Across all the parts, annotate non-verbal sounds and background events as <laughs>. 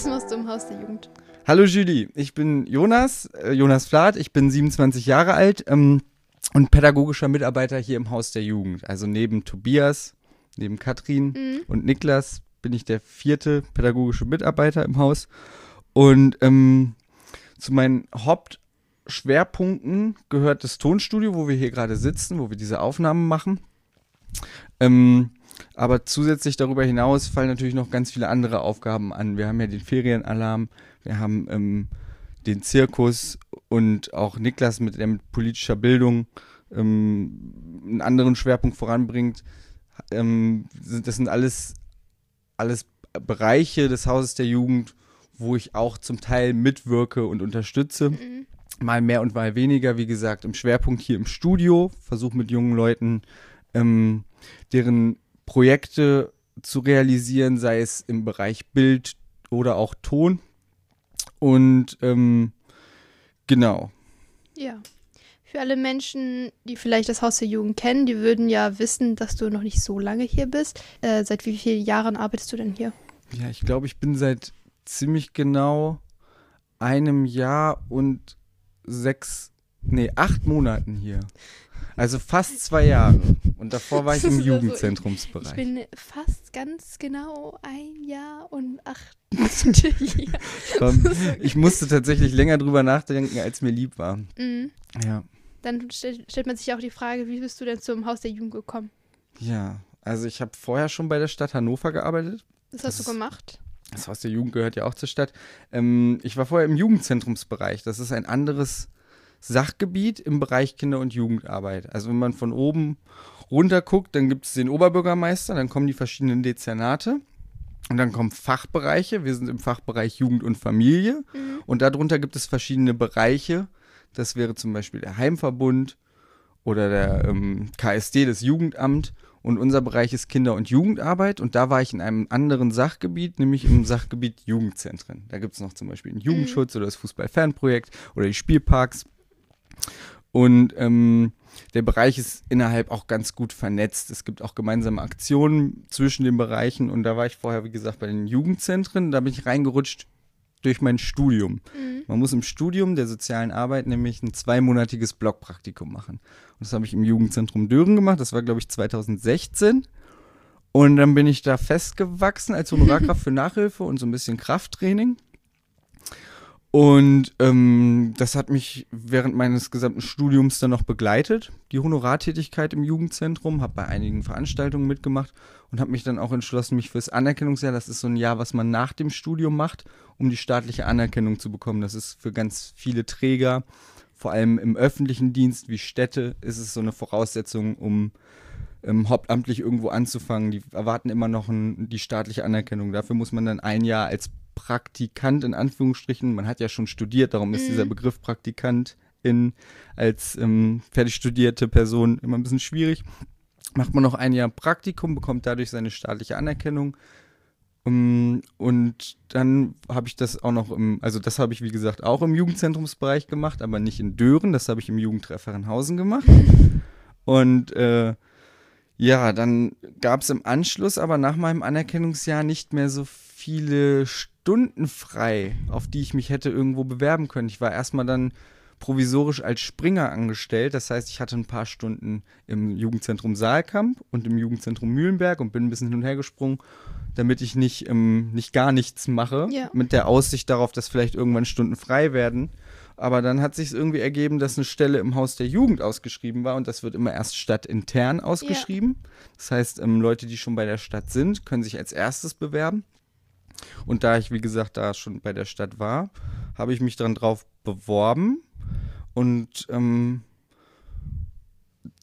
was machst du im Haus der Jugend? Hallo Julie, ich bin Jonas, äh, Jonas Flath, ich bin 27 Jahre alt ähm, und pädagogischer Mitarbeiter hier im Haus der Jugend. Also neben Tobias, neben Katrin Mhm. und Niklas bin ich der vierte pädagogische Mitarbeiter im Haus. Und ähm, zu meinen Hauptschwerpunkten gehört das Tonstudio, wo wir hier gerade sitzen, wo wir diese Aufnahmen machen. Ähm, aber zusätzlich darüber hinaus fallen natürlich noch ganz viele andere Aufgaben an. Wir haben ja den Ferienalarm, wir haben ähm, den Zirkus und auch Niklas mit, der mit politischer Bildung ähm, einen anderen Schwerpunkt voranbringt. Ähm, das sind alles, alles Bereiche des Hauses der Jugend, wo ich auch zum Teil mitwirke und unterstütze. Mhm. Mal mehr und mal weniger, wie gesagt, im Schwerpunkt hier im Studio, versuche mit jungen Leuten ähm, deren Projekte zu realisieren, sei es im Bereich Bild oder auch Ton. Und ähm, genau. Ja. Für alle Menschen, die vielleicht das Haus der Jugend kennen, die würden ja wissen, dass du noch nicht so lange hier bist. Äh, seit wie vielen Jahren arbeitest du denn hier? Ja, ich glaube, ich bin seit ziemlich genau einem Jahr und sechs, nee, acht Monaten hier. Also fast zwei Jahre. Und davor war ich <laughs> im Das also- Ich Jugendzentrumsbereich. bin fast ganz genau ein Jahr und acht <laughs> ich musste tatsächlich länger drüber nachdenken, als mir lieb war. Mhm. Ja. Dann stell, stellt man sich auch die Frage, wie bist du denn zum Haus der Jugend gekommen? Ja, also ich habe vorher schon bei der Stadt Hannover gearbeitet. Was Das hast du ist- gemacht? Das Haus der Jugend gehört ja auch zur Stadt. Ähm, ich war vorher im Jugendzentrumsbereich. Das ist ein anderes Sachgebiet im Bereich Kinder- und Jugendarbeit. Also wenn man von oben runter guckt, dann gibt es den Oberbürgermeister, dann kommen die verschiedenen Dezernate und dann kommen Fachbereiche. Wir sind im Fachbereich Jugend und Familie Mhm. und darunter gibt es verschiedene Bereiche. Das wäre zum Beispiel der Heimverbund oder der ähm, KSD, das Jugendamt. Und unser Bereich ist Kinder- und Jugendarbeit. Und da war ich in einem anderen Sachgebiet, nämlich im Sachgebiet Jugendzentren. Da gibt es noch zum Beispiel den Jugendschutz oder das Fußball-Fanprojekt oder die Spielparks. Und ähm, der Bereich ist innerhalb auch ganz gut vernetzt. Es gibt auch gemeinsame Aktionen zwischen den Bereichen. Und da war ich vorher, wie gesagt, bei den Jugendzentren. Da bin ich reingerutscht durch mein Studium. Mhm. Man muss im Studium der sozialen Arbeit nämlich ein zweimonatiges Blockpraktikum machen. Und das habe ich im Jugendzentrum Dören gemacht. Das war, glaube ich, 2016. Und dann bin ich da festgewachsen als Honorarkraft <laughs> für Nachhilfe und so ein bisschen Krafttraining. Und ähm, das hat mich während meines gesamten Studiums dann noch begleitet, die Honorartätigkeit im Jugendzentrum, habe bei einigen Veranstaltungen mitgemacht und habe mich dann auch entschlossen, mich fürs Anerkennungsjahr, das ist so ein Jahr, was man nach dem Studium macht, um die staatliche Anerkennung zu bekommen. Das ist für ganz viele Träger, vor allem im öffentlichen Dienst wie Städte, ist es so eine Voraussetzung, um ähm, hauptamtlich irgendwo anzufangen. Die erwarten immer noch ein, die staatliche Anerkennung. Dafür muss man dann ein Jahr als Praktikant in Anführungsstrichen, man hat ja schon studiert, darum ist Mhm. dieser Begriff Praktikant in, als ähm, fertig studierte Person immer ein bisschen schwierig. Macht man noch ein Jahr Praktikum, bekommt dadurch seine staatliche Anerkennung. Um, und dann habe ich das auch noch im, also das habe ich wie gesagt auch im Jugendzentrumsbereich gemacht, aber nicht in Dören, das habe ich im Jugendtreffer in Hausen gemacht. <laughs> Und äh, ja, dann gab es im Anschluss aber nach meinem Anerkennungsjahr nicht mehr so viele Stunden frei, auf die ich mich hätte irgendwo bewerben können. Ich war erstmal dann provisorisch als Springer angestellt. Das heißt, ich hatte ein paar Stunden im Jugendzentrum Saalkamp und im Jugendzentrum Mühlenberg und bin ein bisschen hin und her gesprungen, damit ich nicht, ähm, nicht gar nichts mache, Ja. mit der Aussicht darauf, dass vielleicht irgendwann Stunden frei werden. Aber dann hat sich irgendwie ergeben, dass eine Stelle im Haus der Jugend ausgeschrieben war und das wird immer erst stadtintern ausgeschrieben. Das heißt, ähm, Leute, die schon bei der Stadt sind, können sich als erstes bewerben. Und da ich, wie gesagt, da schon bei der Stadt war, habe ich mich dann drauf beworben und ähm,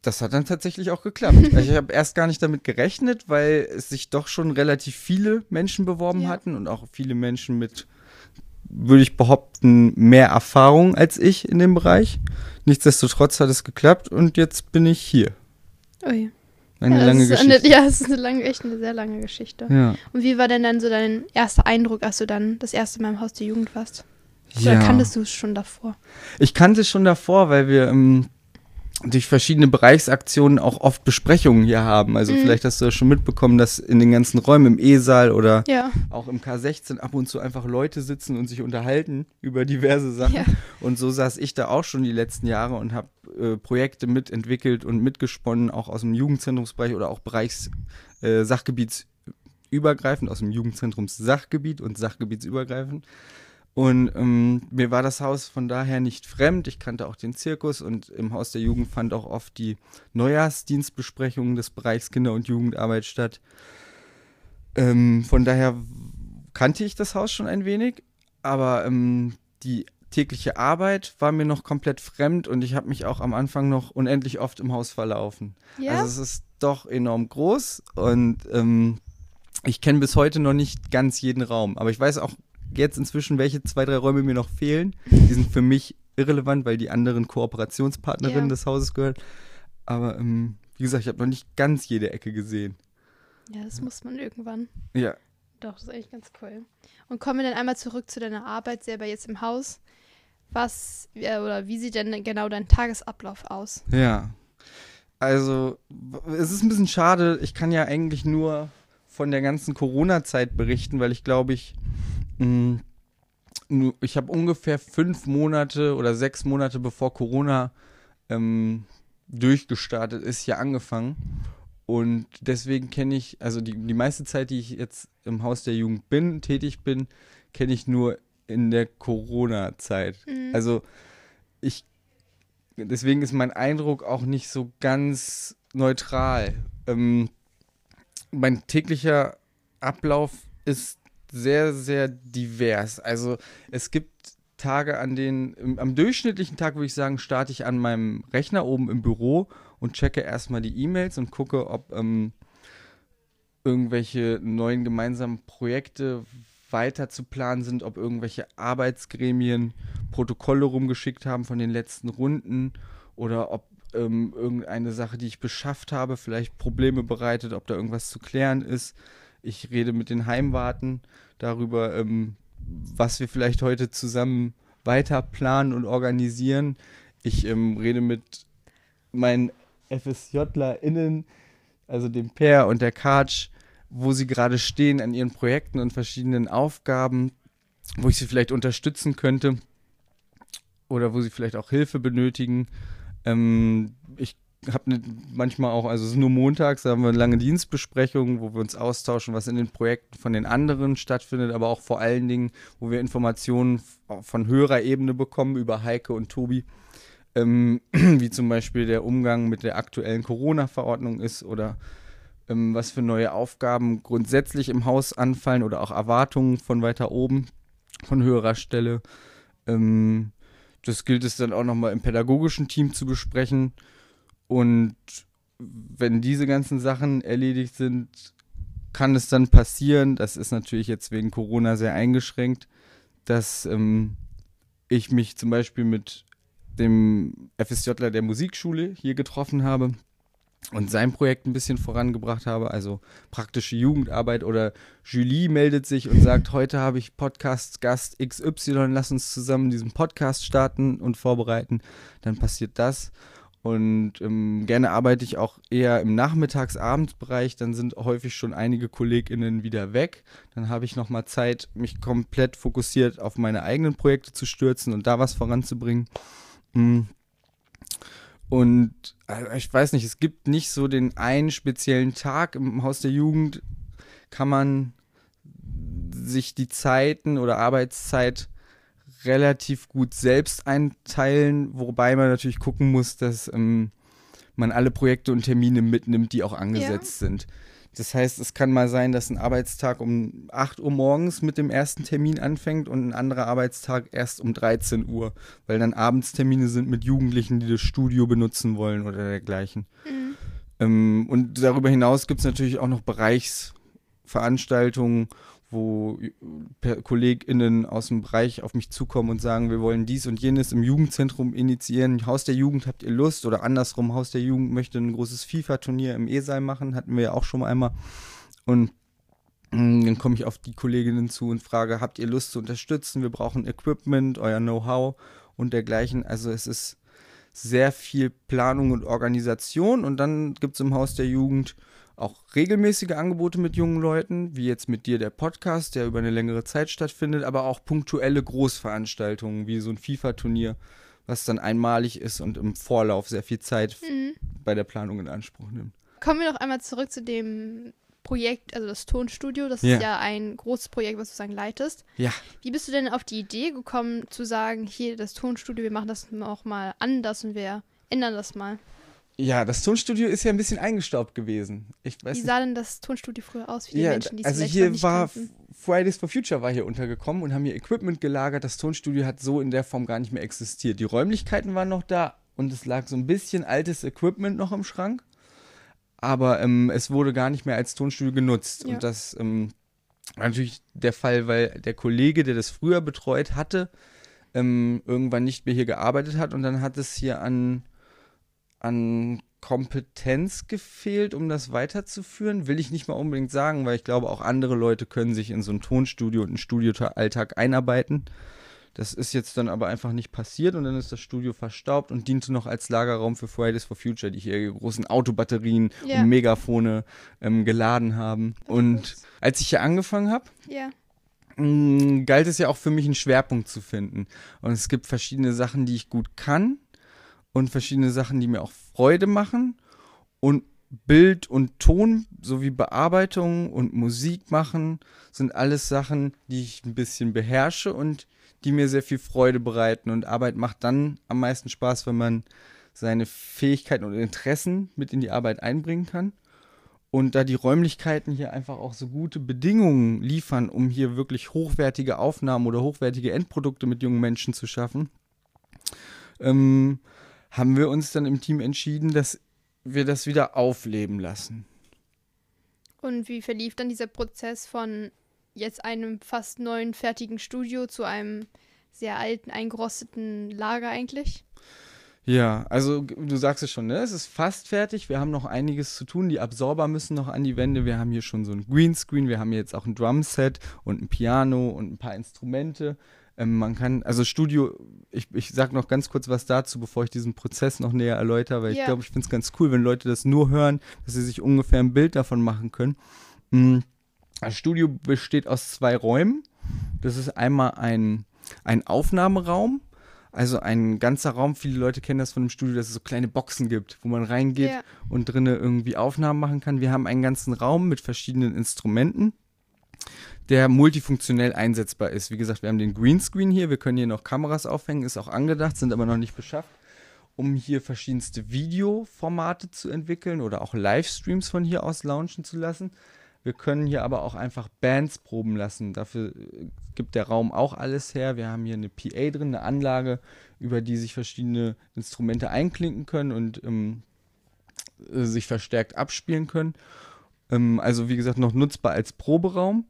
das hat dann tatsächlich auch geklappt. <laughs> Also ich habe erst gar nicht damit gerechnet, weil es sich doch schon relativ viele Menschen beworben Ja. hatten und auch viele Menschen mit, würde ich behaupten, mehr Erfahrung als ich in dem Bereich. Nichtsdestotrotz hat es geklappt und jetzt bin ich hier. Ui. Eine ja, lange ist Geschichte. Eine, ja, es ist eine lange, echt eine sehr lange Geschichte. ja. Und wie war denn dann so dein erster Eindruck, als du dann das erste Mal im Haus der Jugend warst? Oder Ja. kanntest du es schon davor? Ich kannte es schon davor, weil wir, ähm, durch verschiedene Bereichsaktionen auch oft Besprechungen hier haben. Also mhm. vielleicht hast du ja schon mitbekommen, dass in den ganzen Räumen im E-Saal oder ja. auch im K16 ab und zu einfach Leute sitzen und sich unterhalten über diverse Sachen. Ja. Und so saß ich da auch schon die letzten Jahre und habe äh, Projekte mitentwickelt und mitgesponnen, auch aus dem Jugendzentrumsbereich oder auch Bereichs äh, Sachgebietsübergreifend, aus dem Jugendzentrumssachgebiet und Sachgebietsübergreifend. Und ähm, mir war das Haus von daher nicht fremd. Ich kannte auch den Zirkus und im Haus der Jugend fand auch oft die Neujahrsdienstbesprechung des Bereichs Kinder- und Jugendarbeit statt. Ähm, von daher kannte ich das Haus schon ein wenig, aber ähm, die tägliche Arbeit war mir noch komplett fremd und ich habe mich auch am Anfang noch unendlich oft im Haus verlaufen. Ja? Also es ist doch enorm groß und ähm, ich kenne bis heute noch nicht ganz jeden Raum, aber ich weiß auch jetzt inzwischen, welche zwei, drei Räume mir noch fehlen. Die sind für mich irrelevant, weil die anderen Kooperationspartnerinnen ja. des Hauses gehören. Aber ähm, wie gesagt, ich habe noch nicht ganz jede Ecke gesehen. Ja, das muss man irgendwann. Ja. Doch, das ist eigentlich ganz cool. Und kommen wir dann einmal zurück zu deiner Arbeit selber jetzt im Haus. Was äh, oder wie sieht denn genau dein Tagesablauf aus? Ja. Also, es ist ein bisschen schade. Ich kann ja eigentlich nur von der ganzen Corona-Zeit berichten, weil ich glaube, ich ich habe ungefähr fünf Monate oder sechs Monate bevor Corona ähm, durchgestartet ist, hier angefangen. Und deswegen kenne ich, also die, die meiste Zeit, die ich jetzt im Haus der Jugend bin, tätig bin, kenne ich nur in der Corona-Zeit. Mhm. Also ich, deswegen ist mein Eindruck auch nicht so ganz neutral. Ähm, mein täglicher Ablauf ist sehr, sehr divers. Also es gibt Tage, an denen, am durchschnittlichen Tag würde ich sagen, starte ich an meinem Rechner oben im Büro und checke erstmal die E-Mails und gucke, ob ähm, irgendwelche neuen gemeinsamen Projekte weiter zu planen sind, ob irgendwelche Arbeitsgremien Protokolle rumgeschickt haben von den letzten Runden oder ob ähm, irgendeine Sache, die ich beschafft habe, vielleicht Probleme bereitet, ob da irgendwas zu klären ist. Ich rede mit den Heimwarten darüber, ähm, was wir vielleicht heute zusammen weiter planen und organisieren. Ich ähm, rede mit meinen FSJlerInnen, also dem Per und der Katsch, wo sie gerade stehen an ihren Projekten und verschiedenen Aufgaben, wo ich sie vielleicht unterstützen könnte oder wo sie vielleicht auch Hilfe benötigen. Ähm, ich habe ne, manchmal auch, also es ist nur montags, da haben wir lange Dienstbesprechung, wo wir uns austauschen, was in den Projekten von den anderen stattfindet, aber auch vor allen Dingen, wo wir Informationen von höherer Ebene bekommen über Heike und Tobi, ähm, <clears throat> wie zum Beispiel der Umgang mit der aktuellen Corona-Verordnung ist oder ähm, was für neue Aufgaben grundsätzlich im Haus anfallen oder auch Erwartungen von weiter oben, von höherer Stelle. Ähm, das gilt es dann auch nochmal im pädagogischen Team zu besprechen und wenn diese ganzen Sachen erledigt sind, kann es dann passieren, das ist natürlich jetzt wegen Corona sehr eingeschränkt, dass ähm, ich mich zum Beispiel mit dem FSJler der Musikschule hier getroffen habe und sein Projekt ein bisschen vorangebracht habe, also praktische Jugendarbeit oder Julie meldet sich und sagt, heute habe ich Podcast-Gast XY, lass uns zusammen diesen Podcast starten und vorbereiten, dann passiert das. Und ähm, gerne arbeite ich auch eher im Nachmittags-Abendsbereich. Dann sind häufig schon einige KollegInnen wieder weg. Dann habe ich nochmal Zeit, mich komplett fokussiert auf meine eigenen Projekte zu stürzen und da was voranzubringen. Mm. Und also ich weiß nicht, es gibt nicht so den einen speziellen Tag im Haus der Jugend, kann man sich die Zeiten oder Arbeitszeit relativ gut selbst einteilen, wobei man natürlich gucken muss, dass ähm, man alle Projekte und Termine mitnimmt, die auch angesetzt ja. sind. Das heißt, es kann mal sein, dass ein Arbeitstag um 8 Uhr morgens mit dem ersten Termin anfängt und ein anderer Arbeitstag erst um 13 Uhr, weil dann Abendstermine sind mit Jugendlichen, die das Studio benutzen wollen oder dergleichen. Mhm. Ähm, und darüber hinaus gibt es natürlich auch noch Bereichsveranstaltungen wo KollegInnen aus dem Bereich auf mich zukommen und sagen, wir wollen dies und jenes im Jugendzentrum initiieren. Haus der Jugend, habt ihr Lust? Oder andersrum, Haus der Jugend möchte ein großes FIFA-Turnier im E-Saal machen, hatten wir ja auch schon mal einmal. Und mm, dann komme ich auf die Kolleginnen zu und frage, habt ihr Lust zu unterstützen? Wir brauchen Equipment, euer Know-how und dergleichen. Also es ist sehr viel Planung und Organisation. Und dann gibt es im Haus der Jugend auch regelmäßige Angebote mit jungen Leuten, wie jetzt mit dir der Podcast, der über eine längere Zeit stattfindet, aber auch punktuelle Großveranstaltungen wie so ein FIFA-Turnier, was dann einmalig ist und im Vorlauf sehr viel Zeit mhm. bei der Planung in Anspruch nimmt. Kommen wir noch einmal zurück zu dem Projekt, also das Tonstudio. Das ja. ist ja ein großes Projekt, was du sagen leitest. Ja. Wie bist du denn auf die Idee gekommen, zu sagen, hier das Tonstudio, wir machen das auch mal anders und wir ändern das mal? Ja, das Tonstudio ist ja ein bisschen eingestaubt gewesen. Ich weiß Wie sah denn das Tonstudio früher aus für die ja, Menschen, die es Also hier war kannten? Fridays for Future war hier untergekommen und haben hier Equipment gelagert. Das Tonstudio hat so in der Form gar nicht mehr existiert. Die Räumlichkeiten waren noch da und es lag so ein bisschen altes Equipment noch im Schrank. Aber ähm, es wurde gar nicht mehr als Tonstudio genutzt. Ja. Und das ähm, war natürlich der Fall, weil der Kollege, der das früher betreut hatte, ähm, irgendwann nicht mehr hier gearbeitet hat und dann hat es hier an an Kompetenz gefehlt, um das weiterzuführen. Will ich nicht mal unbedingt sagen, weil ich glaube, auch andere Leute können sich in so ein Tonstudio und einen Studioalltag einarbeiten. Das ist jetzt dann aber einfach nicht passiert und dann ist das Studio verstaubt und diente noch als Lagerraum für Fridays for Future, die hier großen Autobatterien yeah. und Megafone ähm, geladen haben. Und als ich hier angefangen habe, yeah. galt es ja auch für mich einen Schwerpunkt zu finden. Und es gibt verschiedene Sachen, die ich gut kann und verschiedene Sachen, die mir auch Freude machen. Und Bild und Ton sowie Bearbeitung und Musik machen sind alles Sachen, die ich ein bisschen beherrsche und die mir sehr viel Freude bereiten. Und Arbeit macht dann am meisten Spaß, wenn man seine Fähigkeiten und Interessen mit in die Arbeit einbringen kann. Und da die Räumlichkeiten hier einfach auch so gute Bedingungen liefern, um hier wirklich hochwertige Aufnahmen oder hochwertige Endprodukte mit jungen Menschen zu schaffen, ähm, haben wir uns dann im Team entschieden, dass wir das wieder aufleben lassen. Und wie verlief dann dieser Prozess von jetzt einem fast neuen fertigen Studio zu einem sehr alten, eingerosteten Lager eigentlich? Ja, also du sagst es schon, ne? es ist fast fertig. Wir haben noch einiges zu tun. Die Absorber müssen noch an die Wände. Wir haben hier schon so ein Greenscreen. Wir haben jetzt auch ein Drumset und ein Piano und ein paar Instrumente. Ähm, man kann, also Studio, ich, ich sag noch ganz kurz was dazu, bevor ich diesen Prozess noch näher erläutere, weil yeah. ich glaube, ich finde es ganz cool, wenn Leute das nur hören, dass sie sich ungefähr ein Bild davon machen können. Mhm. Das Studio besteht aus zwei Räumen. Das ist einmal ein, ein Aufnahmeraum, also ein ganzer Raum. Viele Leute kennen das von dem Studio, dass es so kleine Boxen gibt, wo man reingeht yeah. und drinnen irgendwie Aufnahmen machen kann. Wir haben einen ganzen Raum mit verschiedenen Instrumenten der multifunktionell einsetzbar ist. Wie gesagt, wir haben den Greenscreen hier, wir können hier noch Kameras aufhängen, ist auch angedacht, sind aber noch nicht beschafft, um hier verschiedenste Videoformate zu entwickeln oder auch Livestreams von hier aus launchen zu lassen. Wir können hier aber auch einfach Bands proben lassen. Dafür äh, gibt der Raum auch alles her. Wir haben hier eine PA drin, eine Anlage, über die sich verschiedene Instrumente einklinken können und ähm, äh, sich verstärkt abspielen können. Ähm, also wie gesagt, noch nutzbar als Proberaum.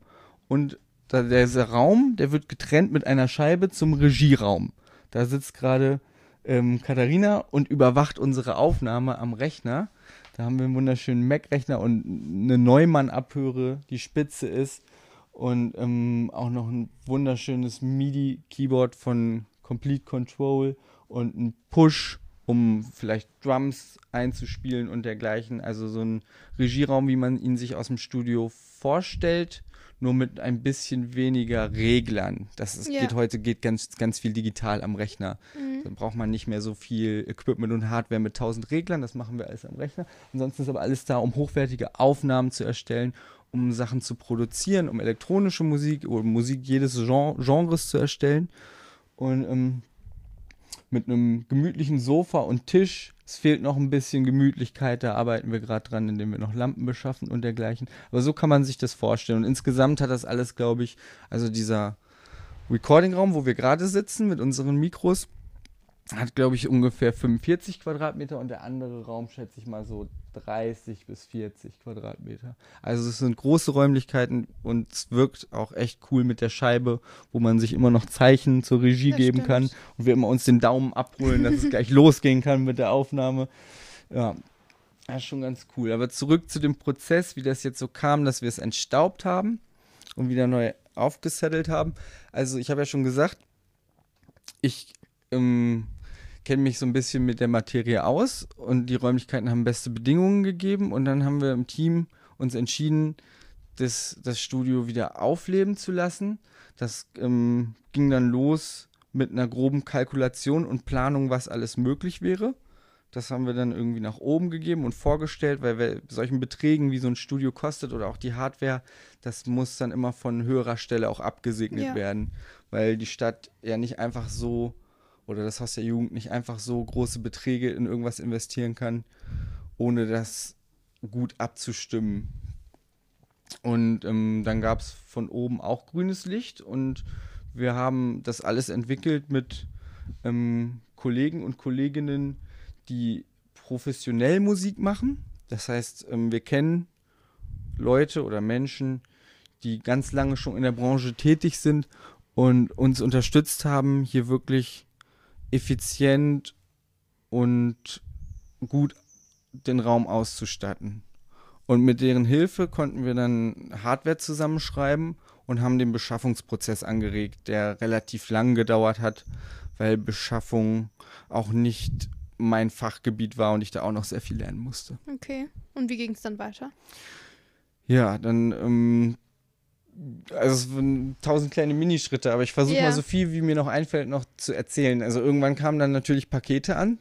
Und da, dieser Raum, der wird getrennt mit einer Scheibe zum Regieraum. Da sitzt gerade ähm, Katharina und überwacht unsere Aufnahme am Rechner. Da haben wir einen wunderschönen Mac-Rechner und eine Neumann-Abhöre, die spitze ist. Und ähm, auch noch ein wunderschönes MIDI-Keyboard von Complete Control und ein Push, um vielleicht Drums einzuspielen und dergleichen. Also so ein Regieraum, wie man ihn sich aus dem Studio vorstellt nur mit ein bisschen weniger Reglern. Das ist, ja. geht heute geht ganz, ganz viel digital am Rechner. Mhm. Dann braucht man nicht mehr so viel Equipment und Hardware mit 1000 Reglern. Das machen wir alles am Rechner. Ansonsten ist aber alles da, um hochwertige Aufnahmen zu erstellen, um Sachen zu produzieren, um elektronische Musik oder Musik jedes Gen Genres zu erstellen. Und ähm, mit einem gemütlichen Sofa und Tisch es fehlt noch ein bisschen Gemütlichkeit, da arbeiten wir gerade dran, indem wir noch Lampen beschaffen und dergleichen. Aber so kann man sich das vorstellen. Und insgesamt hat das alles, glaube ich, also dieser Recording-Raum, wo wir gerade sitzen mit unseren Mikros, hat, glaube ich, ungefähr 45 Quadratmeter und der andere Raum schätze ich mal so 30 bis 40 Quadratmeter. Also es sind große Räumlichkeiten und es wirkt auch echt cool mit der Scheibe, wo man sich immer noch Zeichen zur Regie das geben stimmt. kann und wir immer uns den Daumen abholen, dass es <laughs> gleich losgehen kann mit der Aufnahme. Ja, das ist schon ganz cool. Aber zurück zu dem Prozess, wie das jetzt so kam, dass wir es entstaubt haben und wieder neu aufgesettelt haben. Also ich habe ja schon gesagt, ich ähm, kenne mich so ein bisschen mit der Materie aus und die Räumlichkeiten haben beste Bedingungen gegeben und dann haben wir im Team uns entschieden, das, das Studio wieder aufleben zu lassen. Das ähm, ging dann los mit einer groben Kalkulation und Planung, was alles möglich wäre. Das haben wir dann irgendwie nach oben gegeben und vorgestellt, weil wir solchen Beträgen, wie so ein Studio kostet oder auch die Hardware, das muss dann immer von höherer Stelle auch abgesegnet ja. werden, weil die Stadt ja nicht einfach so oder das Haus der Jugend nicht einfach so große Beträge in irgendwas investieren kann, ohne das gut abzustimmen. Und ähm, dann gab es von oben auch grünes Licht und wir haben das alles entwickelt mit ähm, Kollegen und Kolleginnen, die professionell Musik machen. Das heißt, ähm, wir kennen Leute oder Menschen, die ganz lange schon in der Branche tätig sind und uns unterstützt haben, hier wirklich effizient und gut den Raum auszustatten. Und mit deren Hilfe konnten wir dann Hardware zusammenschreiben und haben den Beschaffungsprozess angeregt, der relativ lang gedauert hat, weil Beschaffung auch nicht mein Fachgebiet war und ich da auch noch sehr viel lernen musste. Okay. Und wie ging es dann weiter? Ja, dann, ähm, also es waren tausend kleine Minischritte, aber ich versuche yeah. mal so viel, wie mir noch einfällt, noch zu erzählen. Also irgendwann kamen dann natürlich Pakete an.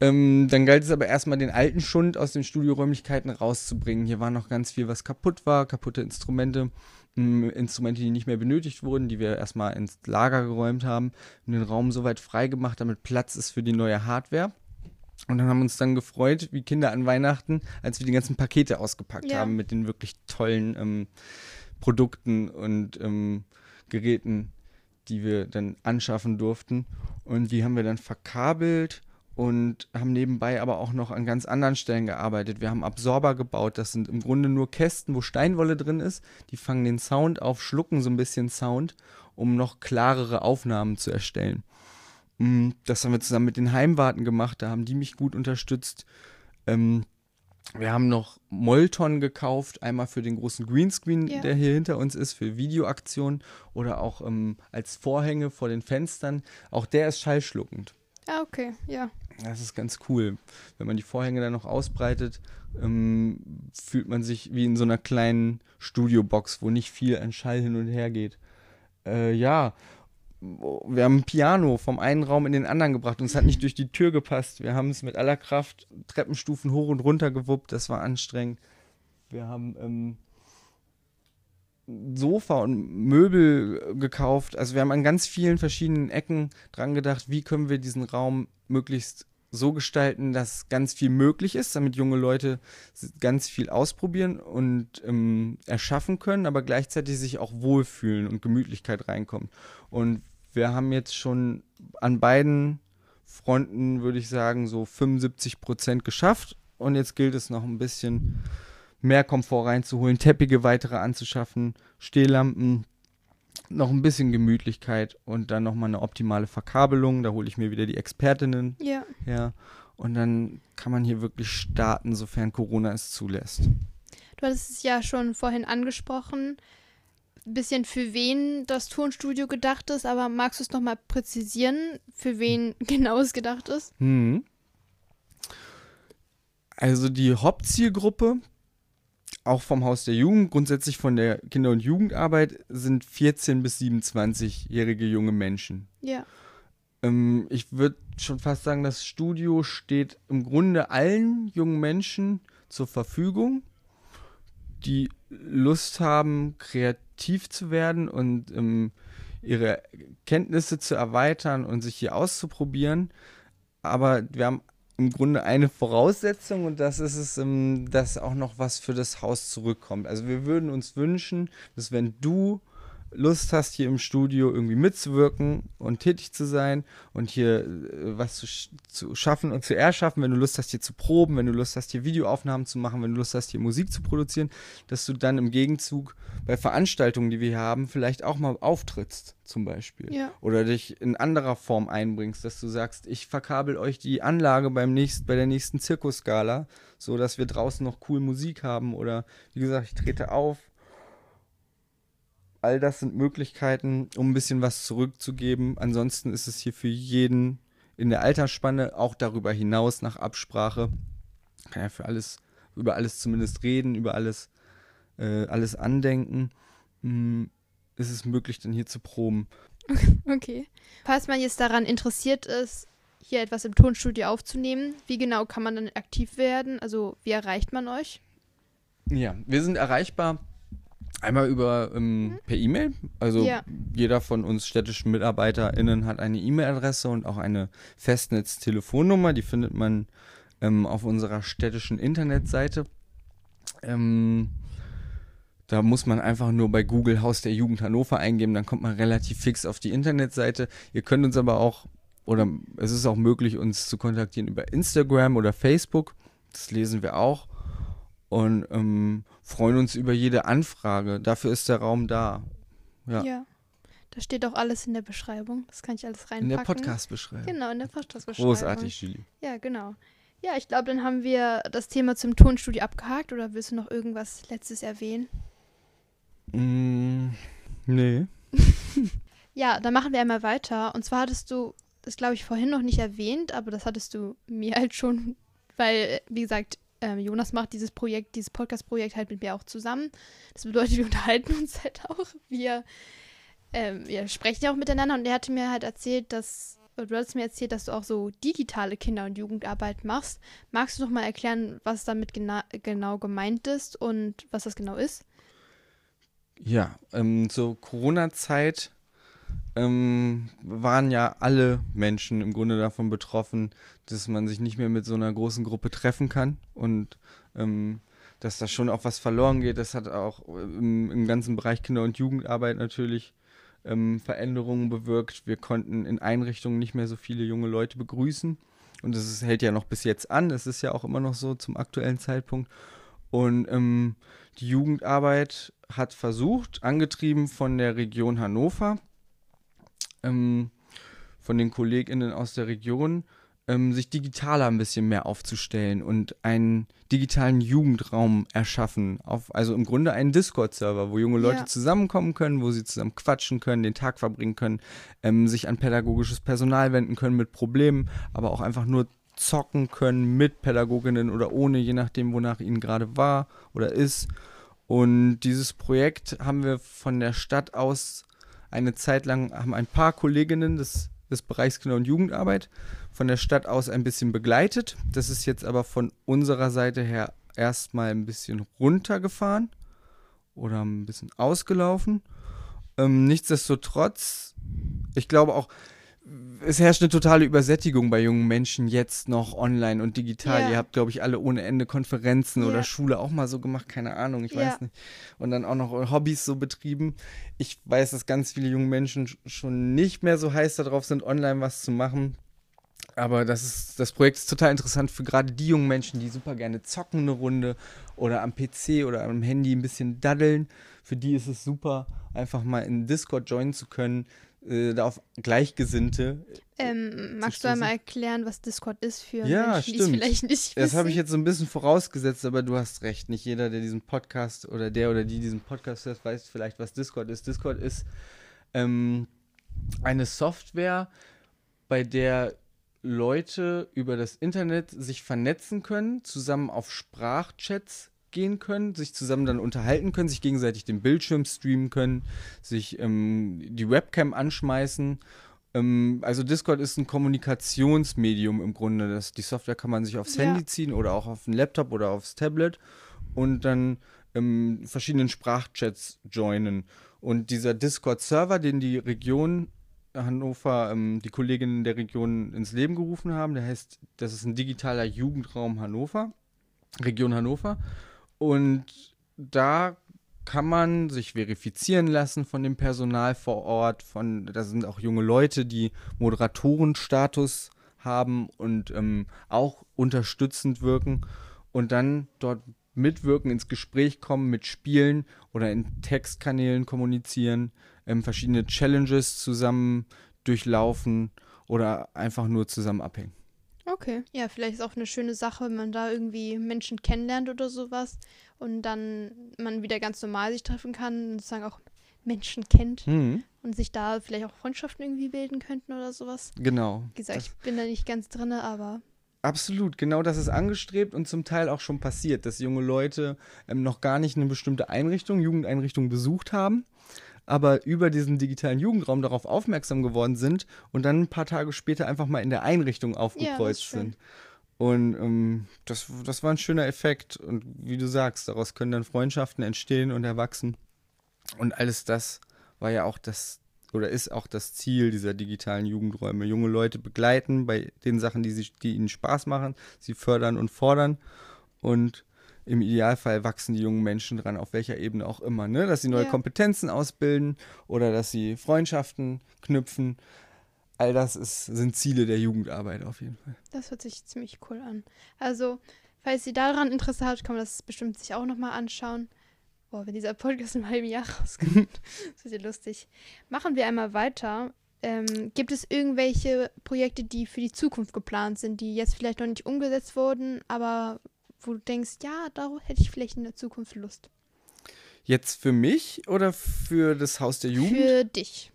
Ähm, dann galt es aber erstmal, den alten Schund aus den Studioräumlichkeiten rauszubringen. Hier war noch ganz viel, was kaputt war, kaputte Instrumente. Instrumente, die nicht mehr benötigt wurden, die wir erstmal ins Lager geräumt haben und den Raum soweit freigemacht, damit Platz ist für die neue Hardware. Und dann haben wir uns dann gefreut, wie Kinder an Weihnachten, als wir die ganzen Pakete ausgepackt ja. haben mit den wirklich tollen ähm, Produkten und ähm, Geräten, die wir dann anschaffen durften. Und die haben wir dann verkabelt und haben nebenbei aber auch noch an ganz anderen Stellen gearbeitet. Wir haben Absorber gebaut, das sind im Grunde nur Kästen, wo Steinwolle drin ist. Die fangen den Sound auf, schlucken so ein bisschen Sound, um noch klarere Aufnahmen zu erstellen. Mm, das haben wir zusammen mit den Heimwarten gemacht, da haben die mich gut unterstützt. Ähm, wir haben noch Molton gekauft, einmal für den großen Greenscreen, ja. der hier hinter uns ist, für Videoaktionen oder auch ähm, als Vorhänge vor den Fenstern. Auch der ist schallschluckend. Ah, okay, ja. Das ist ganz cool. Wenn man die Vorhänge dann noch ausbreitet, ähm, fühlt man sich wie in so einer kleinen Studiobox, wo nicht viel an Schall hin und her geht. Äh, ja, wir haben ein Piano vom einen Raum in den anderen gebracht und es hat nicht durch die Tür gepasst. Wir haben es mit aller Kraft Treppenstufen hoch und runter gewuppt. Das war anstrengend. Wir haben ähm, Sofa und Möbel gekauft. Also wir haben an ganz vielen verschiedenen Ecken dran gedacht, wie können wir diesen Raum möglichst so gestalten, dass ganz viel möglich ist, damit junge Leute ganz viel ausprobieren und ähm, erschaffen können, aber gleichzeitig sich auch wohlfühlen und Gemütlichkeit reinkommt. Und wir haben jetzt schon an beiden Fronten, würde ich sagen, so 75 Prozent geschafft. Und jetzt gilt es noch ein bisschen mehr Komfort reinzuholen, Teppiche weitere anzuschaffen, Stehlampen, noch ein bisschen Gemütlichkeit und dann nochmal eine optimale Verkabelung. Da hole ich mir wieder die Expertinnen ja. her. Und dann kann man hier wirklich starten, sofern Corona es zulässt. Du hattest es ja schon vorhin angesprochen, ein bisschen für wen das Tonstudio gedacht ist, aber magst du es nochmal präzisieren, für wen <laughs> genau es gedacht ist? Hm. Also die Hauptzielgruppe auch vom Haus der Jugend, grundsätzlich von der Kinder- und Jugendarbeit, sind 14- bis 27-jährige junge Menschen. Ja. Ähm, ich würde schon fast sagen, das Studio steht im Grunde allen jungen Menschen zur Verfügung, die Lust haben, kreativ zu werden und ähm, ihre Kenntnisse zu erweitern und sich hier auszuprobieren. Aber wir haben im Grunde eine Voraussetzung und das ist es, ähm, dass auch noch was für das Haus zurückkommt. Also wir würden uns wünschen, dass wenn du Lust hast, hier im Studio irgendwie mitzuwirken und tätig zu sein und hier äh, was zu, zu, schaffen und zu erschaffen, wenn du Lust hast, hier zu proben, wenn du Lust hast, hier Videoaufnahmen zu machen, wenn du Lust hast, hier Musik zu produzieren, dass du dann im Gegenzug bei Veranstaltungen, die wir hier haben, vielleicht auch mal auftrittst, zum Beispiel. Ja. Oder dich in anderer Form einbringst, dass du sagst, ich verkabel euch die Anlage beim nächsten, bei der nächsten Zirkusskala, so dass wir draußen noch cool Musik haben oder wie gesagt, ich trete auf all das sind Möglichkeiten, um ein bisschen was zurückzugeben. Ansonsten ist es hier für jeden in der Altersspanne, auch darüber hinaus nach Absprache. Kann ja für alles, über alles zumindest reden, über alles, äh, alles andenken. Hm, ist es möglich, dann hier zu proben. <laughs> Okay. Falls man jetzt daran interessiert ist, hier etwas im Tonstudio aufzunehmen, wie genau kann man dann aktiv werden? Also wie erreicht man euch? Ja, wir sind erreichbar einmal über ähm, mhm. per E-Mail. Also ja. jeder von uns städtischen MitarbeiterInnen hat eine E-Mail-Adresse und auch eine Festnetz-Telefonnummer. Die findet man ähm, auf unserer städtischen Internetseite. Ähm, da muss man einfach nur bei Google Haus der Jugend Hannover eingeben, dann kommt man relativ fix auf die Internetseite. Ihr könnt uns aber auch, oder es ist auch möglich, uns zu kontaktieren über Instagram oder Facebook. Das lesen wir auch. Und ähm, freuen uns über jede Anfrage. Dafür ist der Raum da. Ja. ja. Da steht auch alles in der Beschreibung. Das kann ich alles reinpacken. In der Podcast-Beschreibung. Genau, in der Podcast-Beschreibung. Großartig, Julie. Ja, genau. Ja, ich glaube, dann haben wir das Thema zum Tonstudio abgehakt. Oder willst du noch irgendwas Letztes erwähnen? Mm, nee. <laughs> ja, dann machen wir einmal weiter. Und zwar hattest du das, glaube ich, vorhin noch nicht erwähnt, aber das hattest du mir <laughs> halt schon, weil, wie gesagt, ähm, Jonas macht dieses Projekt, dieses Podcast-Projekt halt mit mir auch zusammen. Das bedeutet, wir <laughs> unterhalten uns halt auch. Wir, ähm, wir sprechen ja auch miteinander und er hatte mir halt erzählt, dass, du hast mir erzählt, dass du auch so digitale Kinder- und Jugendarbeit machst. Magst du noch mal erklären, was damit gena genau gemeint ist und was das genau ist? Ja, ähm, zur Corona-Zeit ähm, waren ja alle Menschen im Grunde davon betroffen, dass man sich nicht mehr mit so einer großen Gruppe treffen kann und ähm, dass da schon auch was verloren geht. Das hat auch im, im ganzen Bereich Kinder- und Jugendarbeit natürlich ähm, Veränderungen bewirkt. Wir konnten in Einrichtungen nicht mehr so viele junge Leute begrüßen. Und das hält ja noch bis jetzt an. Das ist ja auch immer noch so zum aktuellen Zeitpunkt. Und ähm, die Jugendarbeit hat versucht, angetrieben von der Region Hannover, ähm, von den KollegInnen aus der Region, ähm, sich digitaler ein bisschen mehr aufzustellen und einen digitalen Jugendraum erschaffen. Auf, also im Grunde einen Discord-Server, wo junge Leute ja. zusammenkommen können, wo sie zusammen quatschen können, den Tag verbringen können, ähm, sich an pädagogisches Personal wenden können mit Problemen, aber auch einfach nur zocken können mit Pädagoginnen oder ohne, je nachdem, wonach ihnen gerade war oder ist. Und dieses Projekt haben wir von der Stadt aus eine Zeit lang, haben ein paar Kolleginnen des, des Bereichs Kinder- und Jugendarbeit von der Stadt aus ein bisschen begleitet. Das ist jetzt aber von unserer Seite her erstmal ein bisschen runtergefahren oder ein bisschen ausgelaufen. Ähm, nichtsdestotrotz, ich glaube auch, es herrscht eine totale Übersättigung bei jungen Menschen jetzt noch online und digital. Ja. Ihr habt, glaube ich, alle ohne Ende Konferenzen ja. oder Schule auch mal so gemacht, keine Ahnung, ich ja. weiß nicht. Und dann auch noch Hobbys so betrieben. Ich weiß, dass ganz viele junge Menschen schon nicht mehr so heiß darauf sind, online was zu machen. Aber das, ist, das Projekt ist total interessant für gerade die jungen Menschen, die super gerne zocken eine Runde oder am PC oder am Handy ein bisschen daddeln. Für die ist es super, einfach mal in Discord joinen zu können, äh, da auf Gleichgesinnte. Ähm, magst du einmal erklären, was Discord ist für ja, Menschen, die es vielleicht nicht wissen? Das habe ich jetzt so ein bisschen vorausgesetzt, aber du hast recht. Nicht jeder, der diesen Podcast oder der oder die diesen Podcast hört, weiß vielleicht, was Discord ist. Discord ist ähm, eine Software, bei der Leute über das Internet sich vernetzen können, zusammen auf Sprachchats gehen können, sich zusammen dann unterhalten können, sich gegenseitig den Bildschirm streamen können, sich ähm, die Webcam anschmeißen. Ähm, also Discord ist ein Kommunikationsmedium im Grunde. Das, die Software kann man sich aufs ja. Handy ziehen oder auch auf den Laptop oder aufs Tablet und dann ähm, verschiedenen Sprachchats joinen. Und dieser Discord-Server, den die Region Hannover, ähm, die Kolleginnen der Region ins Leben gerufen haben, der heißt, das ist ein digitaler Jugendraum Hannover, Region Hannover. Und da kann man sich verifizieren lassen von dem Personal vor Ort. Von, da sind auch junge Leute, die Moderatorenstatus haben und ähm, auch unterstützend wirken und dann dort mitwirken, ins Gespräch kommen, mitspielen oder in Textkanälen kommunizieren, ähm, verschiedene Challenges zusammen durchlaufen oder einfach nur zusammen abhängen. Okay. Ja, vielleicht ist auch eine schöne Sache, wenn man da irgendwie Menschen kennenlernt oder sowas und dann man wieder ganz normal sich treffen kann und sozusagen auch Menschen kennt Mhm. und sich da vielleicht auch Freundschaften irgendwie bilden könnten oder sowas. Genau. Wie gesagt, Das- ich bin da nicht ganz drin, aber Absolut, genau das ist angestrebt und zum Teil auch schon passiert, dass junge Leute ähm, noch gar nicht eine bestimmte Einrichtung, Jugendeinrichtung besucht haben, aber über diesen digitalen Jugendraum darauf aufmerksam geworden sind und dann ein paar Tage später einfach mal in der Einrichtung aufgekreuzt schön. sind. Und ähm, das, das war ein schöner Effekt. Und wie du sagst, daraus können dann Freundschaften entstehen und erwachsen. Und alles das war ja auch das, oder ist auch das Ziel dieser digitalen Jugendräume. Junge Leute begleiten bei den Sachen, die, sie, die ihnen Spaß machen, sie fördern und fordern. Und im Idealfall wachsen die jungen Menschen dran, auf welcher Ebene auch immer, ne? Dass sie neue Ja. Kompetenzen ausbilden oder dass sie Freundschaften knüpfen. All das ist, sind Ziele der Jugendarbeit auf jeden Fall. das hört sich ziemlich cool an. Also, falls sie daran Interesse hat, kann man das bestimmt sich auch nochmal anschauen. Boah, wenn dieser Podcast im halben Jahr rauskommt, <laughs> das ist ja lustig. Machen wir einmal weiter. Ähm, gibt es irgendwelche Projekte, die für die Zukunft geplant sind, die jetzt vielleicht noch nicht umgesetzt wurden, aber wo du denkst, ja, darauf hätte ich vielleicht in der Zukunft Lust. Jetzt für mich oder für das Haus der Jugend? Für dich.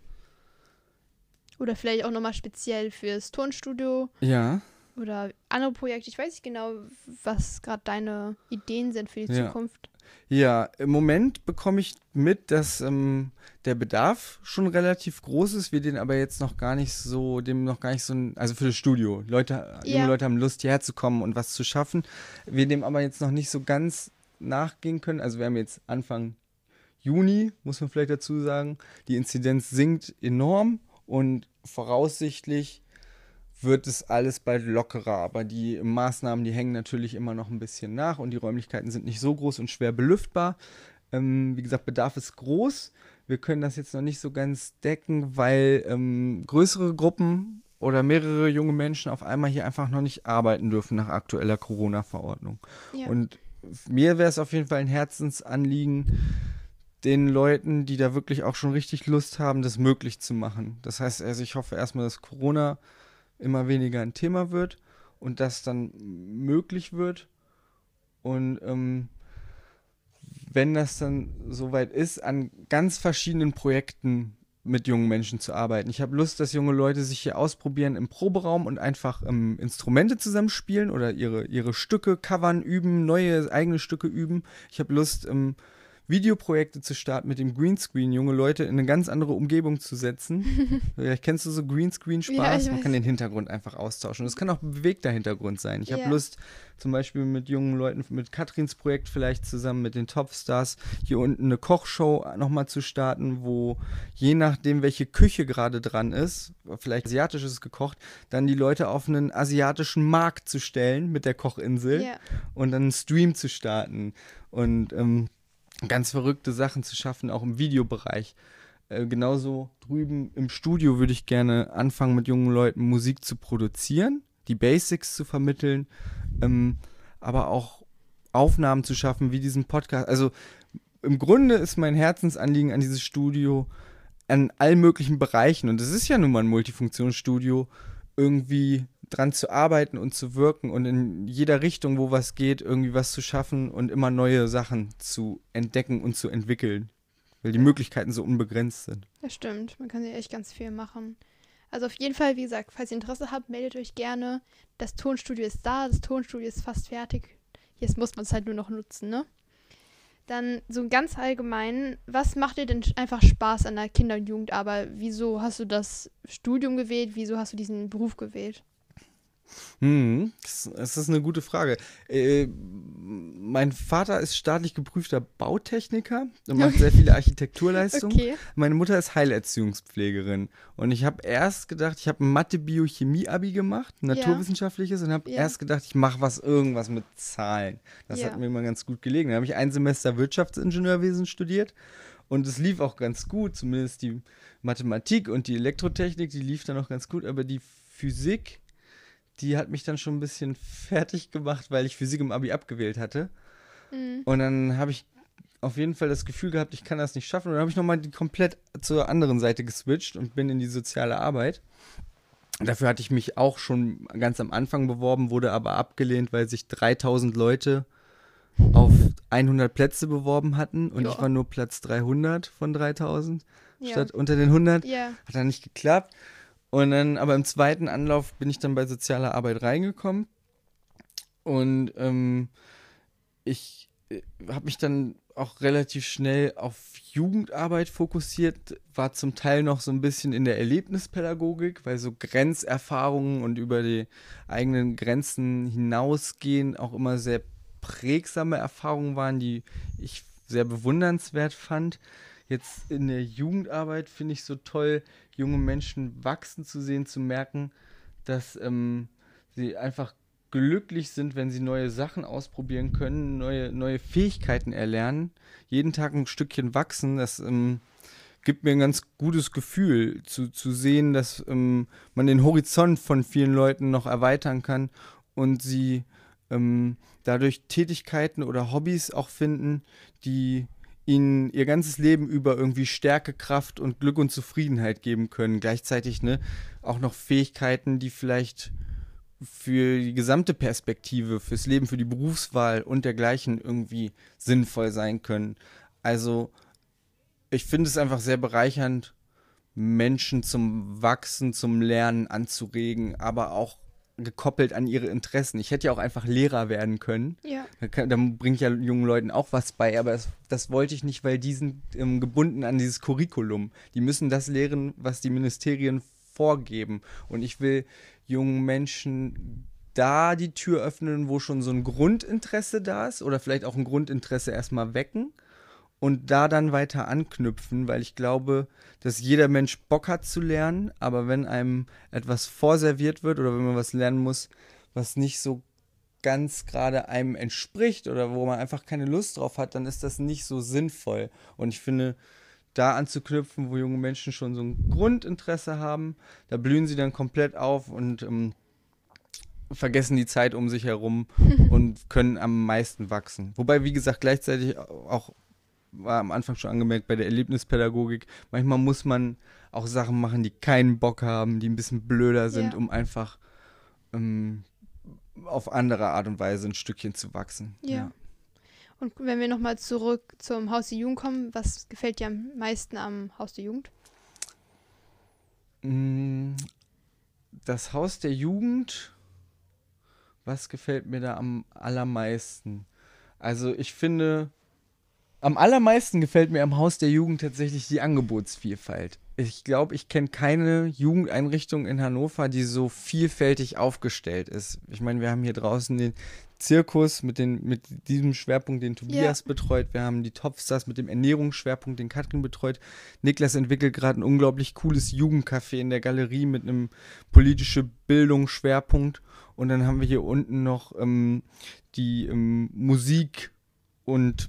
Oder vielleicht auch nochmal speziell fürs Tonstudio ja. oder andere Projekte. Ich weiß nicht genau, was gerade deine Ideen sind für die Ja. Zukunft. Ja, im Moment bekomme ich mit, dass ähm, der Bedarf schon relativ groß ist, wir den aber jetzt noch gar nicht so, dem noch gar nicht so, ein, also für das Studio. Leute, junge Ja. Leute haben Lust, hierher zu kommen und was zu schaffen. Wir dem aber jetzt noch nicht so ganz nachgehen können. Also wir haben jetzt Anfang Juni, muss man vielleicht dazu sagen. Die Inzidenz sinkt enorm und voraussichtlich wird es alles bald lockerer. Aber die Maßnahmen, die hängen natürlich immer noch ein bisschen nach und die Räumlichkeiten sind nicht so groß und schwer belüftbar. Ähm, wie gesagt, Bedarf ist groß. Wir können das jetzt noch nicht so ganz decken, weil ähm, größere Gruppen oder mehrere junge Menschen auf einmal hier einfach noch nicht arbeiten dürfen nach aktueller Corona-Verordnung. Ja. Und mir wäre es auf jeden Fall ein Herzensanliegen, den Leuten, die da wirklich auch schon richtig Lust haben, das möglich zu machen. Das heißt, also ich hoffe erstmal, dass Corona immer weniger ein Thema wird und das dann möglich wird. Und ähm, wenn das dann soweit ist, an ganz verschiedenen Projekten mit jungen Menschen zu arbeiten. Ich habe Lust, dass junge Leute sich hier ausprobieren im Proberaum und einfach ähm, Instrumente zusammenspielen oder ihre, ihre Stücke covern, üben, neue eigene Stücke üben. Ich habe Lust, ähm, Videoprojekte zu starten mit dem Greenscreen, junge Leute in eine ganz andere Umgebung zu setzen. <laughs> Vielleicht kennst du so Ja, Greenscreen-Spaß. ich Man kann den Hintergrund einfach austauschen. Das kann auch ein bewegter Hintergrund sein. Ich habe Ja. Lust, zum Beispiel mit jungen Leuten, mit Katrins Projekt vielleicht zusammen mit den Topstars, hier unten eine Kochshow nochmal zu starten, wo je nachdem, welche Küche gerade dran ist, vielleicht asiatisches gekocht, dann die Leute auf einen asiatischen Markt zu stellen mit der Kochinsel Ja. und dann einen Stream zu starten und ähm, ganz verrückte Sachen zu schaffen, auch im Videobereich. Äh, genauso drüben im Studio würde ich gerne anfangen, mit jungen Leuten Musik zu produzieren, die Basics zu vermitteln, ähm, aber auch Aufnahmen zu schaffen, wie diesen Podcast. Also im Grunde ist mein Herzensanliegen an dieses Studio, an allen möglichen Bereichen, und es ist ja nun mal ein Multifunktionsstudio, irgendwie dran zu arbeiten und zu wirken und in jeder Richtung, wo was geht, irgendwie was zu schaffen und immer neue Sachen zu entdecken und zu entwickeln. Weil die Möglichkeiten so unbegrenzt sind. Das stimmt. Man kann ja echt ganz viel machen. Also auf jeden Fall, wie gesagt, falls ihr Interesse habt, meldet euch gerne. Das Tonstudio ist da, das Tonstudio ist fast fertig. Jetzt muss man es halt nur noch nutzen, ne? Dann so ganz allgemein, was macht dir denn einfach Spaß an der Kinder- und Jugendarbeit? Wieso hast du das Studium gewählt? Wieso hast du diesen Beruf gewählt? Hm, das, ist eine gute Frage. Äh, mein Vater ist staatlich geprüfter Bautechniker und macht sehr viele Architekturleistungen. Okay. Meine Mutter ist Heilerziehungspflegerin. Und ich habe erst gedacht, ich habe ein Mathe-Biochemie-Abi gemacht, ein Ja. naturwissenschaftliches, und habe Ja. erst gedacht, ich mache was, irgendwas mit Zahlen. Das Ja. hat mir immer ganz gut gelegen. Dann habe ich ein Semester Wirtschaftsingenieurwesen studiert. Und es lief auch ganz gut, zumindest die Mathematik und die Elektrotechnik, die lief dann auch ganz gut, aber die Physik, die hat mich dann schon ein bisschen <laughs> fertig gemacht, weil ich Physik im Abi abgewählt hatte. Mhm. Und dann habe ich auf jeden Fall das Gefühl gehabt, ich kann das nicht schaffen. Und dann habe ich nochmal die komplett zur anderen Seite geswitcht und bin in die soziale Arbeit. Dafür hatte ich mich auch schon ganz am Anfang beworben, wurde aber abgelehnt, weil sich 3000 Leute auf 100 Plätze beworben hatten und Ja. ich war nur Platz 300 von 3000 Ja. statt unter den 100. Ja. Hat dann nicht geklappt. Und dann, aber im zweiten Anlauf bin ich dann bei sozialer Arbeit reingekommen. Und ähm, ich habe mich dann auch relativ schnell auf Jugendarbeit fokussiert, war zum Teil noch so ein bisschen in der Erlebnispädagogik, weil so Grenzerfahrungen und über die eigenen Grenzen hinausgehen auch immer sehr prägsame Erfahrungen waren, die ich sehr bewundernswert fand. Jetzt in der Jugendarbeit finde ich so toll, junge Menschen wachsen zu sehen, zu merken, dass ähm, sie einfach glücklich sind, wenn sie neue Sachen ausprobieren können, neue, neue Fähigkeiten erlernen, jeden Tag ein Stückchen wachsen. Das ähm, gibt mir ein ganz gutes Gefühl, zu, zu sehen, dass ähm, man den Horizont von vielen Leuten noch erweitern kann und sie ähm, dadurch Tätigkeiten oder Hobbys auch finden, die ihnen ihr ganzes Leben über irgendwie Stärke, Kraft und Glück und Zufriedenheit geben können. Gleichzeitig ne, auch noch Fähigkeiten, die vielleicht für die gesamte Perspektive, fürs Leben, für die Berufswahl und dergleichen irgendwie sinnvoll sein können. Also ich finde es einfach sehr bereichernd, Menschen zum Wachsen, zum Lernen anzuregen, aber auch gekoppelt an ihre Interessen. Ich hätte ja auch einfach Lehrer werden können. Ja. Da, kann, da bringe ich ja jungen Leuten auch was bei, aber das, das wollte ich nicht, weil die sind ähm, gebunden an dieses Curriculum. Die müssen das lehren, was die Ministerien vorgeben. Und ich will jungen Menschen da die Tür öffnen, wo schon so ein Grundinteresse da ist oder vielleicht auch ein Grundinteresse erstmal wecken und da dann weiter anknüpfen, weil ich glaube, dass jeder Mensch Bock hat zu lernen, aber wenn einem etwas vorserviert wird oder wenn man was lernen muss, was nicht so ganz gerade einem entspricht oder wo man einfach keine Lust drauf hat, dann ist das nicht so sinnvoll. Und ich finde, da anzuknüpfen, wo junge Menschen schon so ein Grundinteresse haben, da blühen sie dann komplett auf und ähm, vergessen die Zeit um sich herum <laughs> und können am meisten wachsen. Wobei, wie gesagt, gleichzeitig auch war am Anfang schon angemerkt bei der Erlebnispädagogik, manchmal muss man auch Sachen machen, die keinen Bock haben, die ein bisschen blöder sind, Ja. um einfach ähm, auf andere Art und Weise ein Stückchen zu wachsen. Ja. Und wenn wir nochmal zurück zum Haus der Jugend kommen, was gefällt dir am meisten am Haus der Jugend? Mm, Das Haus der Jugend, was gefällt mir da am allermeisten? Also ich finde, am allermeisten gefällt mir am Haus der Jugend tatsächlich die Angebotsvielfalt. Ich glaube, ich kenne keine Jugendeinrichtung in Hannover, die so vielfältig aufgestellt ist. Ich meine, wir haben hier draußen den Zirkus mit, den, mit diesem Schwerpunkt, den Tobias betreut. Wir haben die Topstars mit dem Ernährungsschwerpunkt, den Katrin betreut. Niklas entwickelt gerade ein unglaublich cooles Jugendcafé in der Galerie mit einem politische Bildungsschwerpunkt. Und dann haben wir hier unten noch ähm, die ähm, Musik und,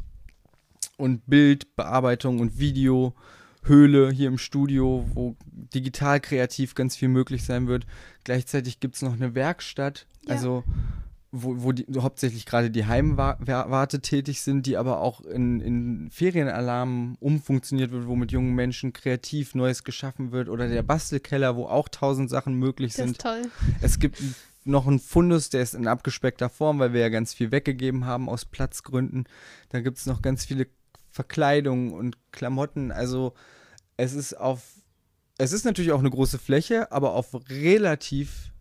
und Bildbearbeitung und Videohöhle hier im Studio, wo digital kreativ ganz viel möglich sein wird. Gleichzeitig gibt es noch eine Werkstatt, Ja. also wo, wo die, hauptsächlich gerade die Heimwarte tätig sind, die aber auch in, in Ferienalarmen umfunktioniert wird, wo mit jungen Menschen kreativ Neues geschaffen wird oder der Bastelkeller, wo auch tausend Sachen möglich Das sind. ist toll. Es gibt noch einen Fundus, der ist in abgespeckter Form, weil wir ja ganz viel weggegeben haben aus Platzgründen. Da gibt es noch ganz viele Verkleidungen und Klamotten. Also es ist auf, es ist natürlich auch eine große Fläche, aber auf relativ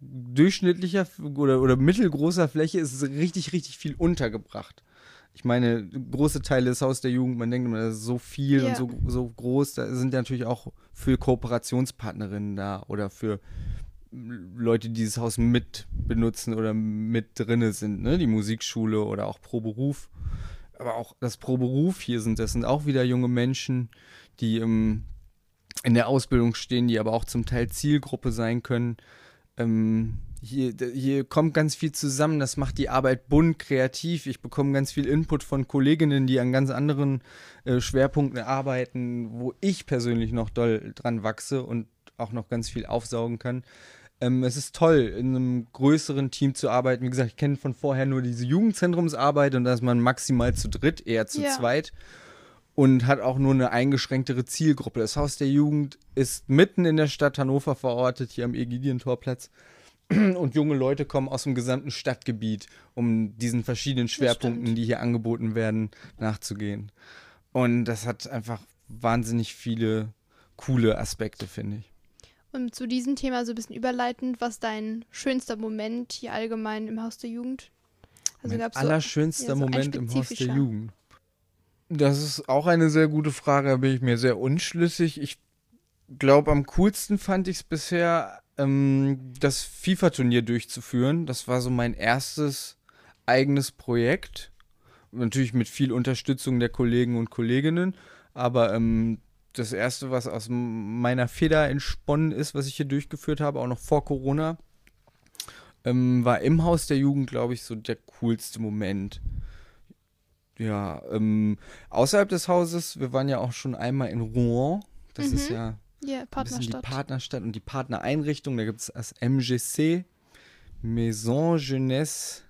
durchschnittlicher oder, oder mittelgroßer Fläche ist es richtig, richtig viel untergebracht. Ich meine, große Teile des Haus der Jugend, man denkt immer, das ist so viel Ja. und so, so groß, da sind ja natürlich auch für Kooperationspartnerinnen da oder für Leute, die dieses Haus mit benutzen oder mit drinne sind, ne? Die Musikschule oder auch pro Beruf. Aber auch das pro Beruf hier sind, das sind auch wieder junge Menschen, die ähm, in der Ausbildung stehen, die aber auch zum Teil Zielgruppe sein können. Ähm, hier, hier kommt ganz viel zusammen, das macht die Arbeit bunt, kreativ. Ich bekomme ganz viel Input von Kolleginnen, die an ganz anderen äh, Schwerpunkten arbeiten, wo ich persönlich noch doll dran wachse und auch noch ganz viel aufsaugen kann. Ähm, es ist toll, in einem größeren Team zu arbeiten. Wie gesagt, ich kenne von vorher nur diese Jugendzentrumsarbeit und da ist man maximal zu dritt, eher zu Ja. zweit und hat auch nur eine eingeschränktere Zielgruppe. Das Haus der Jugend ist mitten in der Stadt Hannover verortet, hier am Egidientorplatz. <clears throat> und junge Leute kommen aus dem gesamten Stadtgebiet, um diesen verschiedenen Schwerpunkten, die hier angeboten werden, nachzugehen. Und das hat einfach wahnsinnig viele coole Aspekte, finde ich. Und zu diesem Thema so ein bisschen überleitend, was dein schönster Moment hier allgemein im Haus der Jugend? Also mein allerschönster so, ja, so Moment im Haus der Jugend. Das ist auch eine sehr gute Frage, da bin ich mir sehr unschlüssig. Ich glaube, am coolsten fand ich es bisher, ähm, das FIFA-Turnier durchzuführen. Das war so mein erstes eigenes Projekt. Natürlich mit viel Unterstützung der Kollegen und Kolleginnen, aber ähm, das erste, was aus meiner Feder entsponnen ist, was ich hier durchgeführt habe, auch noch vor Corona, ähm, war im Haus der Jugend, glaube ich, so der coolste Moment. Ja, ähm, außerhalb des Hauses, wir waren ja auch schon einmal in Rouen. Das mhm. ist ja yeah, Partnerstadt. die Partnerstadt und die Partnereinrichtung. Da gibt es das MGC, Maison Jeunesse.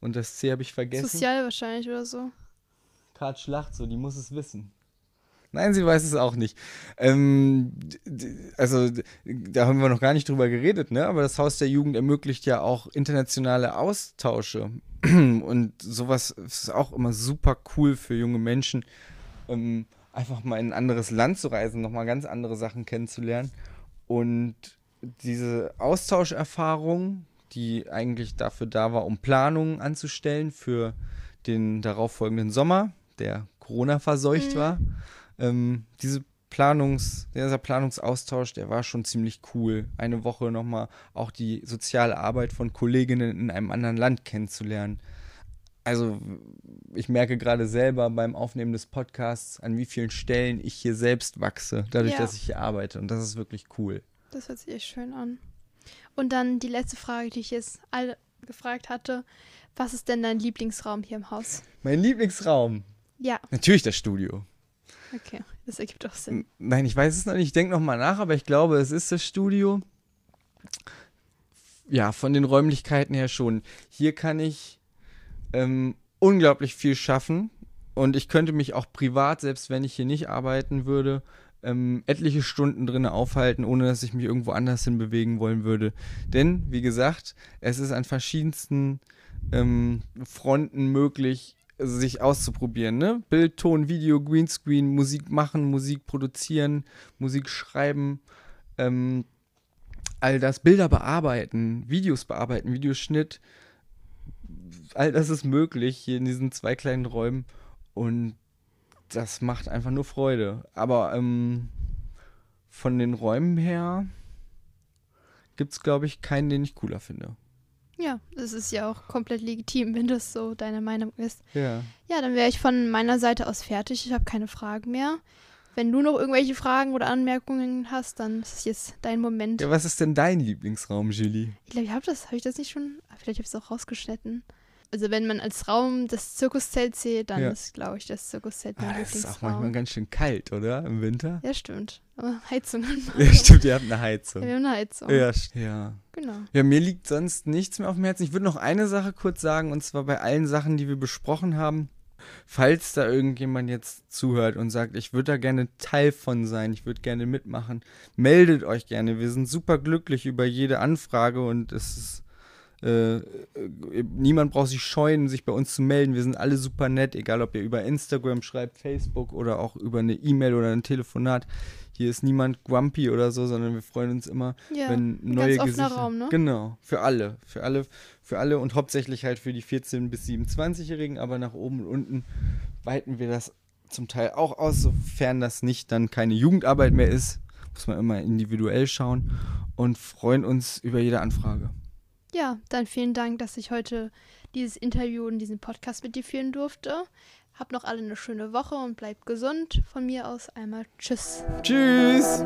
Und das C habe ich vergessen. Sozial wahrscheinlich oder so. Kart Schlacht, so, die muss es wissen. Nein, sie weiß es auch nicht. Ähm, also, da haben wir noch gar nicht drüber geredet, ne? Aber das Haus der Jugend ermöglicht ja auch internationale Austausche. <clears throat> Und sowas ist auch immer super cool für junge Menschen, ähm, einfach mal in ein anderes Land zu reisen, nochmal ganz andere Sachen kennenzulernen. Und diese Austauscherfahrung, die eigentlich dafür da war, um Planungen anzustellen für den darauffolgenden Sommer, der Corona verseucht mhm. war, ähm, diese Planungs, dieser Planungsaustausch, der war schon ziemlich cool. Eine Woche nochmal auch die soziale Arbeit von Kolleginnen in einem anderen Land kennenzulernen. Also ich merke gerade selber beim Aufnehmen des Podcasts, an wie vielen Stellen ich hier selbst wachse, dadurch, ja. dass ich hier arbeite. Und das ist wirklich cool. Das hört sich echt schön an. Und dann die letzte Frage, die ich jetzt alle gefragt hatte. Was ist denn dein Lieblingsraum hier im Haus? Mein Lieblingsraum? Ja. Natürlich das Studio. Okay, das ergibt auch Sinn. Nein, ich weiß es noch nicht. Ich denke nochmal nach, aber ich glaube, es ist das Studio. Ja, von den Räumlichkeiten her schon. Hier kann ich ähm, unglaublich viel schaffen und ich könnte mich auch privat, selbst wenn ich hier nicht arbeiten würde, ähm, etliche Stunden drin aufhalten, ohne dass ich mich irgendwo anders hin bewegen wollen würde. Denn, wie gesagt, es ist an verschiedensten ähm, Fronten möglich, sich auszuprobieren, ne? Bild, Ton, Video, Greenscreen, Musik machen, Musik produzieren, Musik schreiben, ähm, all das, Bilder bearbeiten, Videos bearbeiten, Videoschnitt, all das ist möglich hier in diesen zwei kleinen Räumen und das macht einfach nur Freude. Aber ähm, von den Räumen her gibt es, glaube ich, keinen, den ich cooler finde. Ja, das ist ja auch komplett legitim, wenn das so deine Meinung ist. Ja. Ja, dann wäre ich von meiner Seite aus fertig. Ich habe keine Fragen mehr. Wenn du noch irgendwelche Fragen oder Anmerkungen hast, dann ist es jetzt dein Moment. Ja, was ist denn dein Lieblingsraum, Julie? Ich glaube, ich habe das, habe ich das nicht schon? Vielleicht habe ich es auch rausgeschnitten. Also wenn man als Raum das Zirkuszelt zählt, dann ja. ist, glaube ich, das Zirkuszelt mein ah, Das ist auch manchmal ganz schön kalt, oder? Im Winter? Ja, stimmt. Aber Heizung. <laughs> Ja, stimmt, ihr habt eine Heizung. Ja, wir haben eine Heizung. Ja, ja. Genau. Ja, mir liegt sonst nichts mehr auf dem Herzen. Ich würde noch eine Sache kurz sagen, und zwar bei allen Sachen, die wir besprochen haben. Falls da irgendjemand jetzt zuhört und sagt, ich würde da gerne Teil von sein, ich würde gerne mitmachen, meldet euch gerne. Wir sind super glücklich über jede Anfrage und es ist äh, niemand braucht sich scheuen, sich bei uns zu melden. Wir sind alle super nett, egal ob ihr über Instagram schreibt, Facebook oder auch über eine E-Mail oder ein Telefonat. Hier ist niemand grumpy oder so, sondern wir freuen uns immer, ja, wenn neue ganz Gesichter. Raum, ne? Genau, für alle, für alle, für alle und hauptsächlich halt für die 14 bis 27-Jährigen, aber nach oben und unten weiten wir das zum Teil auch aus, sofern das nicht dann keine Jugendarbeit mehr ist, muss man immer individuell schauen und freuen uns über jede Anfrage. Ja, dann vielen Dank, dass ich heute dieses Interview und diesen Podcast mit dir führen durfte. Habt noch alle eine schöne Woche und bleibt gesund. Von mir aus einmal Tschüss. Tschüss.